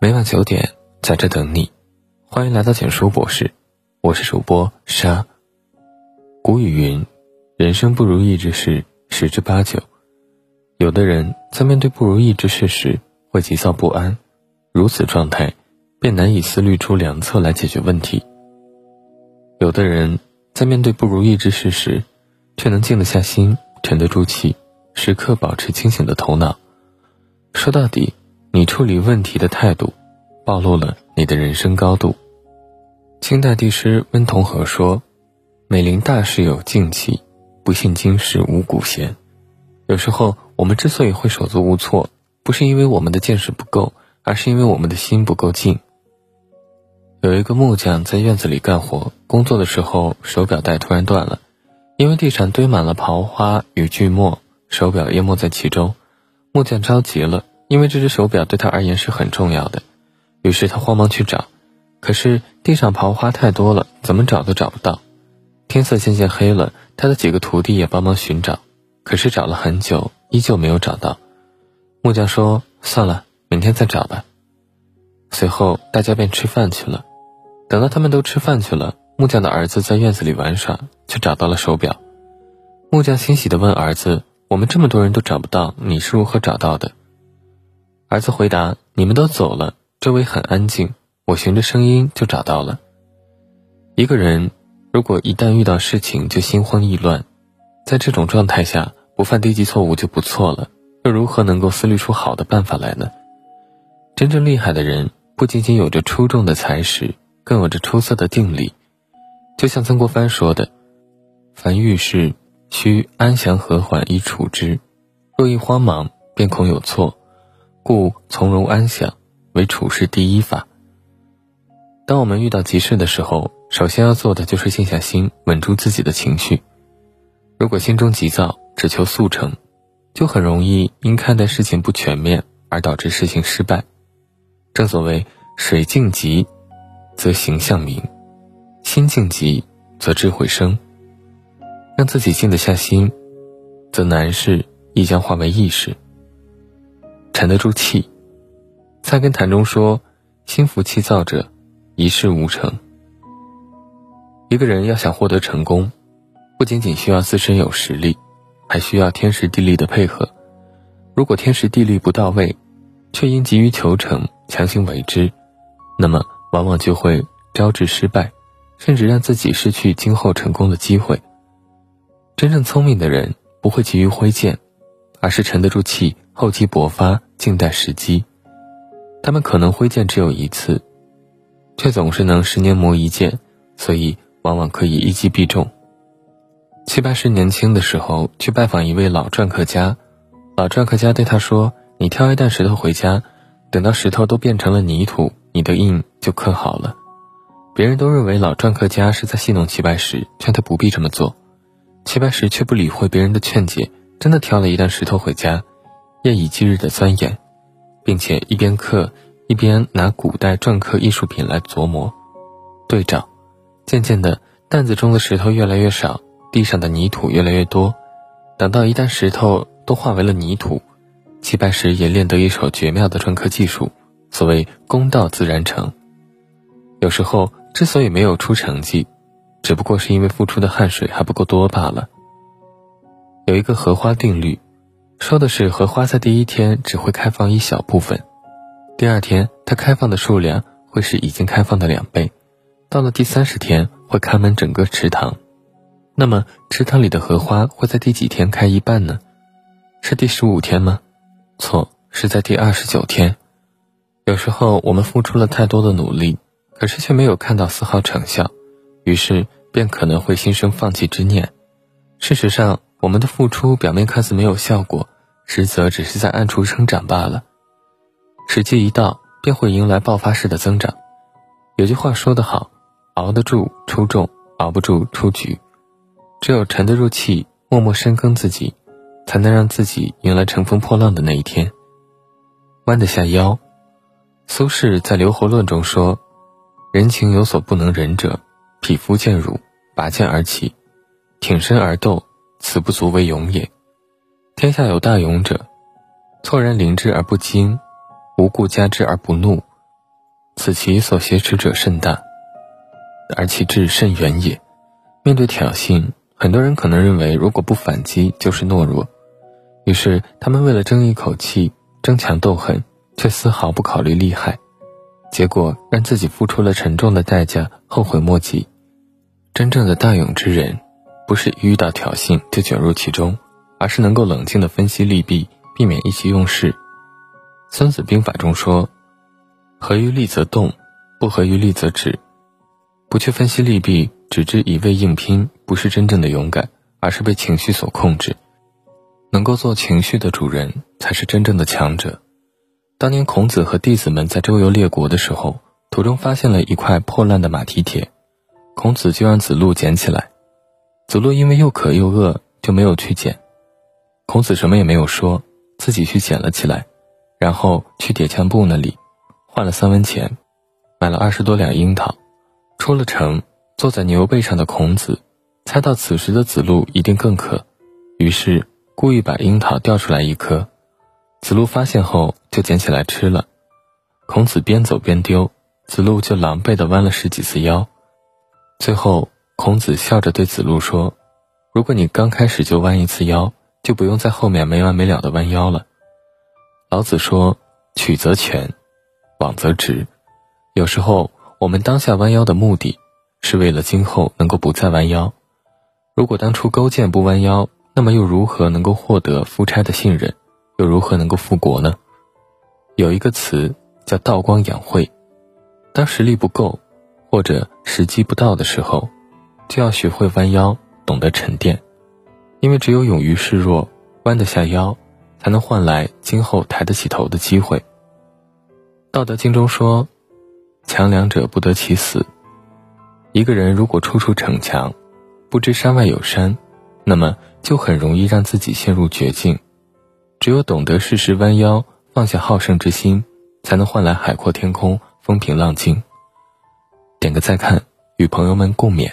每晚九点，在这等你。欢迎来到简书博士，我是主播沙。古语云：“人生不如意之事十之八九。”有的人在面对不如意之事时会急躁不安，如此状态便难以思虑出良策来解决问题。有的人在面对不如意之事时，却能静得下心，沉得住气，时刻保持清醒的头脑。说到底。你处理问题的态度，暴露了你的人生高度。清代帝师温同和说：“美临大事有静气，不信经世无古贤。”有时候我们之所以会手足无措，不是因为我们的见识不够，而是因为我们的心不够静。有一个木匠在院子里干活，工作的时候手表带突然断了，因为地上堆满了刨花与锯末，手表淹没在其中。木匠着急了。因为这只手表对他而言是很重要的，于是他慌忙去找，可是地上刨花太多了，怎么找都找不到。天色渐渐黑了，他的几个徒弟也帮忙寻找，可是找了很久，依旧没有找到。木匠说：“算了，明天再找吧。”随后大家便吃饭去了。等到他们都吃饭去了，木匠的儿子在院子里玩耍，却找到了手表。木匠欣喜地问儿子：“我们这么多人都找不到，你是如何找到的？”儿子回答：“你们都走了，周围很安静，我循着声音就找到了。一个人如果一旦遇到事情就心慌意乱，在这种状态下不犯低级错误就不错了，又如何能够思虑出好的办法来呢？真正厉害的人不仅仅有着出众的才识，更有着出色的定力。就像曾国藩说的：‘凡遇事，须安详和缓以处之，若一慌忙，便恐有错。’”故从容安详为处事第一法。当我们遇到急事的时候，首先要做的就是静下心，稳住自己的情绪。如果心中急躁，只求速成，就很容易因看待事情不全面而导致事情失败。正所谓水静急，则形象明；心静急，则智慧生。让自己静得下心，则难事亦将化为易事。沉得住气，《菜根谭》中说：“心浮气躁者，一事无成。”一个人要想获得成功，不仅仅需要自身有实力，还需要天时地利的配合。如果天时地利不到位，却因急于求成强行为之，那么往往就会招致失败，甚至让自己失去今后成功的机会。真正聪明的人不会急于挥剑，而是沉得住气。厚积薄发，静待时机。他们可能挥剑只有一次，却总是能十年磨一剑，所以往往可以一击必中。齐白石年轻的时候去拜访一位老篆刻家，老篆刻家对他说：“你挑一担石头回家，等到石头都变成了泥土，你的印就刻好了。”别人都认为老篆刻家是在戏弄齐白石，劝他不必这么做。齐白石却不理会别人的劝解，真的挑了一担石头回家。夜以继日的钻研，并且一边刻一边拿古代篆刻艺术品来琢磨、对照。渐渐的，担子中的石头越来越少，地上的泥土越来越多。等到一担石头都化为了泥土，齐白石也练得一手绝妙的篆刻技术。所谓“功到自然成”。有时候之所以没有出成绩，只不过是因为付出的汗水还不够多罢了。有一个荷花定律。说的是荷花在第一天只会开放一小部分，第二天它开放的数量会是已经开放的两倍，到了第三十天会开满整个池塘。那么池塘里的荷花会在第几天开一半呢？是第十五天吗？错，是在第二十九天。有时候我们付出了太多的努力，可是却没有看到丝毫成效，于是便可能会心生放弃之念。事实上。我们的付出表面看似没有效果，实则只是在暗处生长罢了。时机一到，便会迎来爆发式的增长。有句话说得好：“熬得住出众，熬不住出局。”只有沉得住气，默默深耕自己，才能让自己迎来乘风破浪的那一天。弯得下腰。苏轼在《留侯论》中说：“人情有所不能忍者，匹夫见辱，拔剑而起，挺身而斗。”此不足为勇也。天下有大勇者，错然凌之而不惊，无故加之而不怒，此其所挟持者甚大，而其志甚远也。面对挑衅，很多人可能认为，如果不反击就是懦弱，于是他们为了争一口气，争强斗狠，却丝毫不考虑利害，结果让自己付出了沉重的代价，后悔莫及。真正的大勇之人，不是遇到挑衅就卷入其中，而是能够冷静地分析利弊，避免意气用事。孙子兵法中说。合于利则动，不合于利则止。不去分析利弊，只知一味硬拼，不是真正的勇敢，而是被情绪所控制。能够做情绪的主人，才是真正的强者。当年孔子和弟子们在周游列国的时候，途中发现了一块破烂的马蹄铁，孔子就让子路捡起来。子路因为又渴又饿，就没有去捡。孔子什么也没有说，自己去捡了起来，然后去铁匠铺那里。换了三文钱，买了二十多两樱桃，出了城，坐在牛背上的孔子，猜到此时的子路一定更渴，于是故意把樱桃掉出来一颗，子路发现后就捡起来吃了。孔子边走边丢，子路就狼狈地弯了十几次腰，最后孔子笑着对子路说：“如果你刚开始就弯一次腰，就不用在后面没完没了的弯腰了。”老子说：“曲则全。”枉则直，有时候我们当下弯腰的目的，是为了今后能够不再弯腰。如果当初勾践不弯腰，那么又如何能够获得夫差的信任，又如何能够复国呢？有一个词叫道光养晦，当实力不够，或者时机不到的时候，就要学会弯腰，懂得沉淀，因为只有勇于示弱，弯得下腰，才能换来今后抬得起头的机会。道德经中说：“强梁者不得其死。”一个人如果处处逞强，不知山外有山，那么就很容易让自己陷入绝境。只有懂得适时弯腰，放下好胜之心，才能换来海阔天空、风平浪静。点个再看，与朋友们共勉。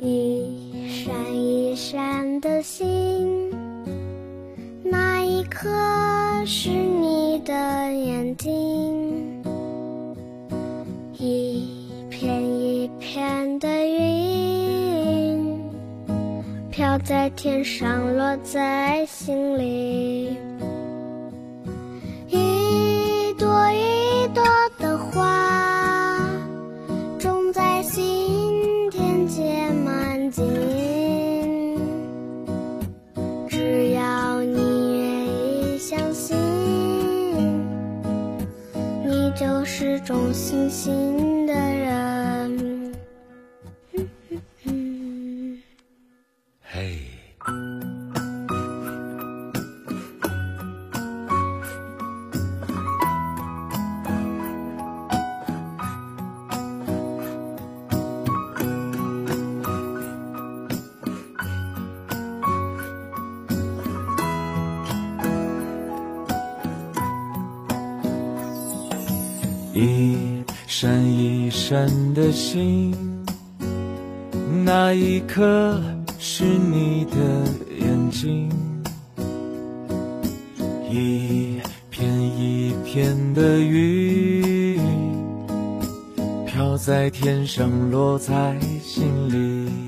一闪一闪的星，那一颗是你的眼睛。一片一片的云，飘在天上，落在心里。有星星的人。一闪一闪的星，那一颗是你的眼睛。一片一片的云，飘在天上，落在心里。